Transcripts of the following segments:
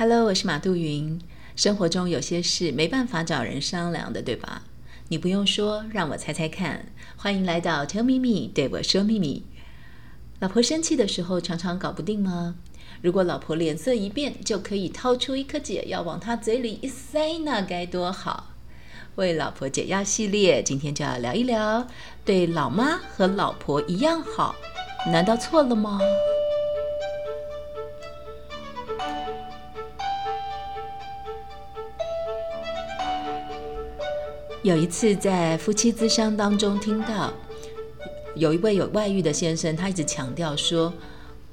Hello，我是马杜云。生活中有些事没办法找人商量的，对吧？你不用说，让我猜猜看。欢迎来到 Tell Me Me，对我说秘密。老婆生气的时候，常常搞不定吗？如果老婆脸色一变，就可以掏出一颗解药往她嘴里一塞，那该多好！为老婆解药系列，今天就要聊一聊，对老妈和老婆一样好，难道错了吗？有一次在夫妻咨商当中听到，有一位有外遇的先生，他一直强调说：“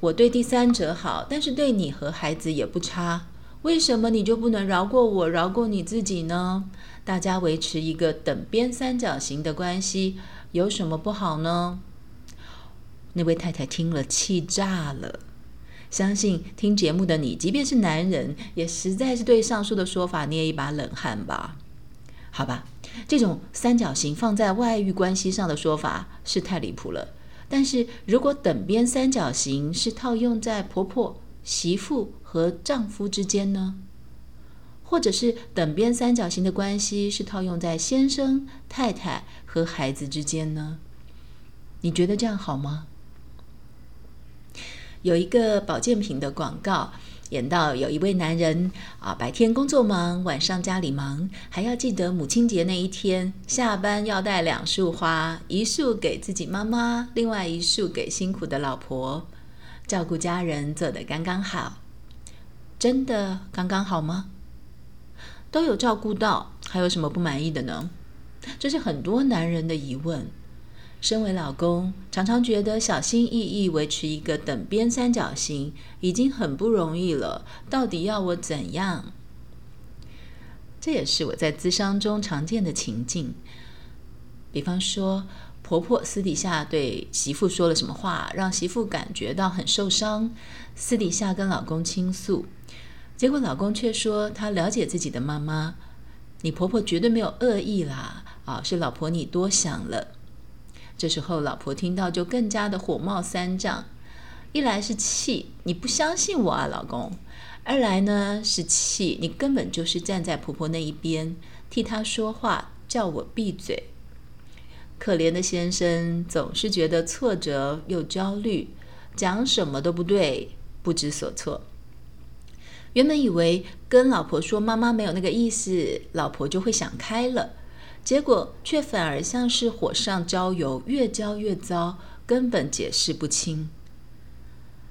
我对第三者好，但是对你和孩子也不差，为什么你就不能饶过我，饶过你自己呢？大家维持一个等边三角形的关系，有什么不好呢？”那位太太听了气炸了。相信听节目的你，即便是男人，也实在是对上述的说法捏一把冷汗吧？好吧。这种三角形放在外遇关系上的说法是太离谱了。但是如果等边三角形是套用在婆婆、媳妇和丈夫之间呢？或者是等边三角形的关系是套用在先生、太太和孩子之间呢？你觉得这样好吗？有一个保健品的广告。演到有一位男人啊，白天工作忙，晚上家里忙，还要记得母亲节那一天下班要带两束花，一束给自己妈妈，另外一束给辛苦的老婆，照顾家人做得刚刚好，真的刚刚好吗？都有照顾到，还有什么不满意的呢？这是很多男人的疑问。身为老公，常常觉得小心翼翼维持一个等边三角形已经很不容易了，到底要我怎样？这也是我在咨商中常见的情境。比方说，婆婆私底下对媳妇说了什么话，让媳妇感觉到很受伤，私底下跟老公倾诉，结果老公却说他了解自己的妈妈，你婆婆绝对没有恶意啦，啊，是老婆你多想了。这时候，老婆听到就更加的火冒三丈。一来是气你不相信我啊，老公；二来呢是气你根本就是站在婆婆那一边，替她说话，叫我闭嘴。可怜的先生总是觉得挫折又焦虑，讲什么都不对，不知所措。原本以为跟老婆说妈妈没有那个意思，老婆就会想开了。结果却反而像是火上浇油，越浇越糟，根本解释不清。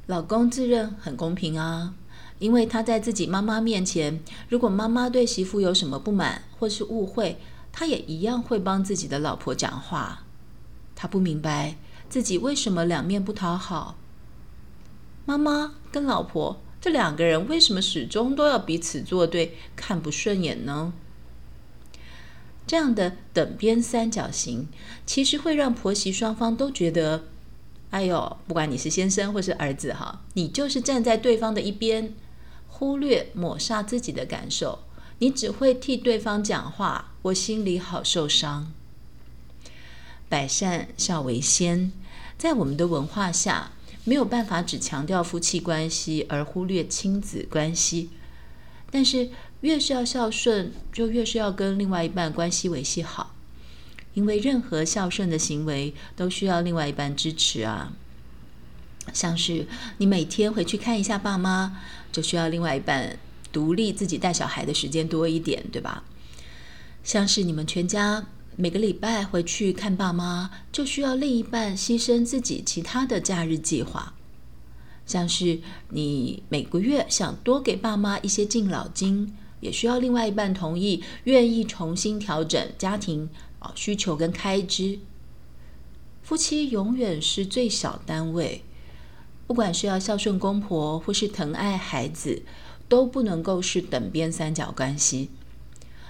老公自认很公平啊，因为他在自己妈妈面前，如果妈妈对媳妇有什么不满或是误会，他也一样会帮自己的老婆讲话。他不明白自己为什么两面不讨好。妈妈跟老婆这两个人为什么始终都要彼此作对，看不顺眼呢？这样的等边三角形，其实会让婆媳双方都觉得，哎呦，不管你是先生或是儿子哈，你就是站在对方的一边，忽略抹杀自己的感受，你只会替对方讲话，我心里好受伤。百善孝为先，在我们的文化下，没有办法只强调夫妻关系而忽略亲子关系，但是。越是要孝顺，就越是要跟另外一半关系维系好，因为任何孝顺的行为都需要另外一半支持啊。像是你每天回去看一下爸妈，就需要另外一半独立自己带小孩的时间多一点，对吧？像是你们全家每个礼拜回去看爸妈，就需要另一半牺牲自己其他的假日计划。像是你每个月想多给爸妈一些敬老金。也需要另外一半同意，愿意重新调整家庭啊需求跟开支。夫妻永远是最小单位，不管是要孝顺公婆或是疼爱孩子，都不能够是等边三角关系。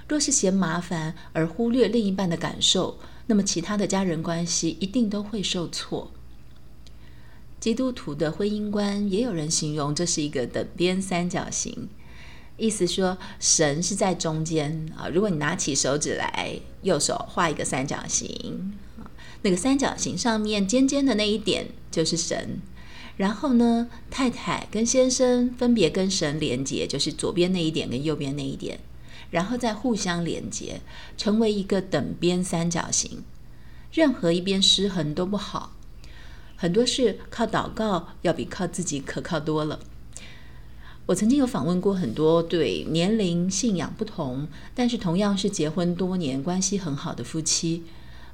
若是嫌麻烦而忽略另一半的感受，那么其他的家人关系一定都会受挫。基督徒的婚姻观也有人形容这是一个等边三角形。意思说，神是在中间啊。如果你拿起手指来，右手画一个三角形，那个三角形上面尖尖的那一点就是神，然后呢，太太跟先生分别跟神连接，就是左边那一点跟右边那一点，然后再互相连接，成为一个等边三角形。任何一边失衡都不好。很多事靠祷告要比靠自己可靠多了。我曾经有访问过很多对年龄、信仰不同，但是同样是结婚多年、关系很好的夫妻，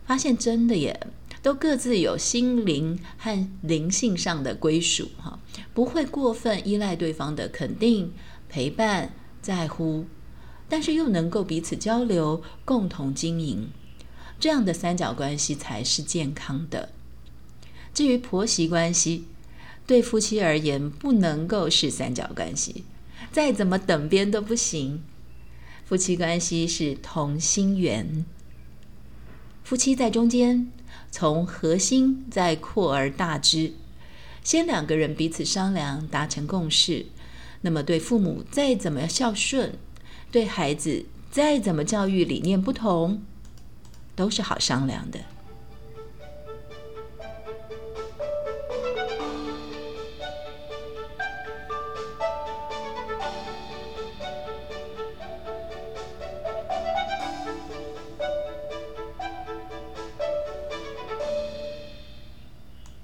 发现真的也都各自有心灵和灵性上的归属，哈，不会过分依赖对方的肯定、陪伴、在乎，但是又能够彼此交流、共同经营，这样的三角关系才是健康的。至于婆媳关系，对夫妻而言不能够是三角关系，再怎么等边都不行。夫妻关系是同心圆，夫妻在中间，从核心再扩而大之。先两个人彼此商量，达成共识，那么对父母再怎么孝顺，对孩子再怎么教育理念不同，都是好商量的。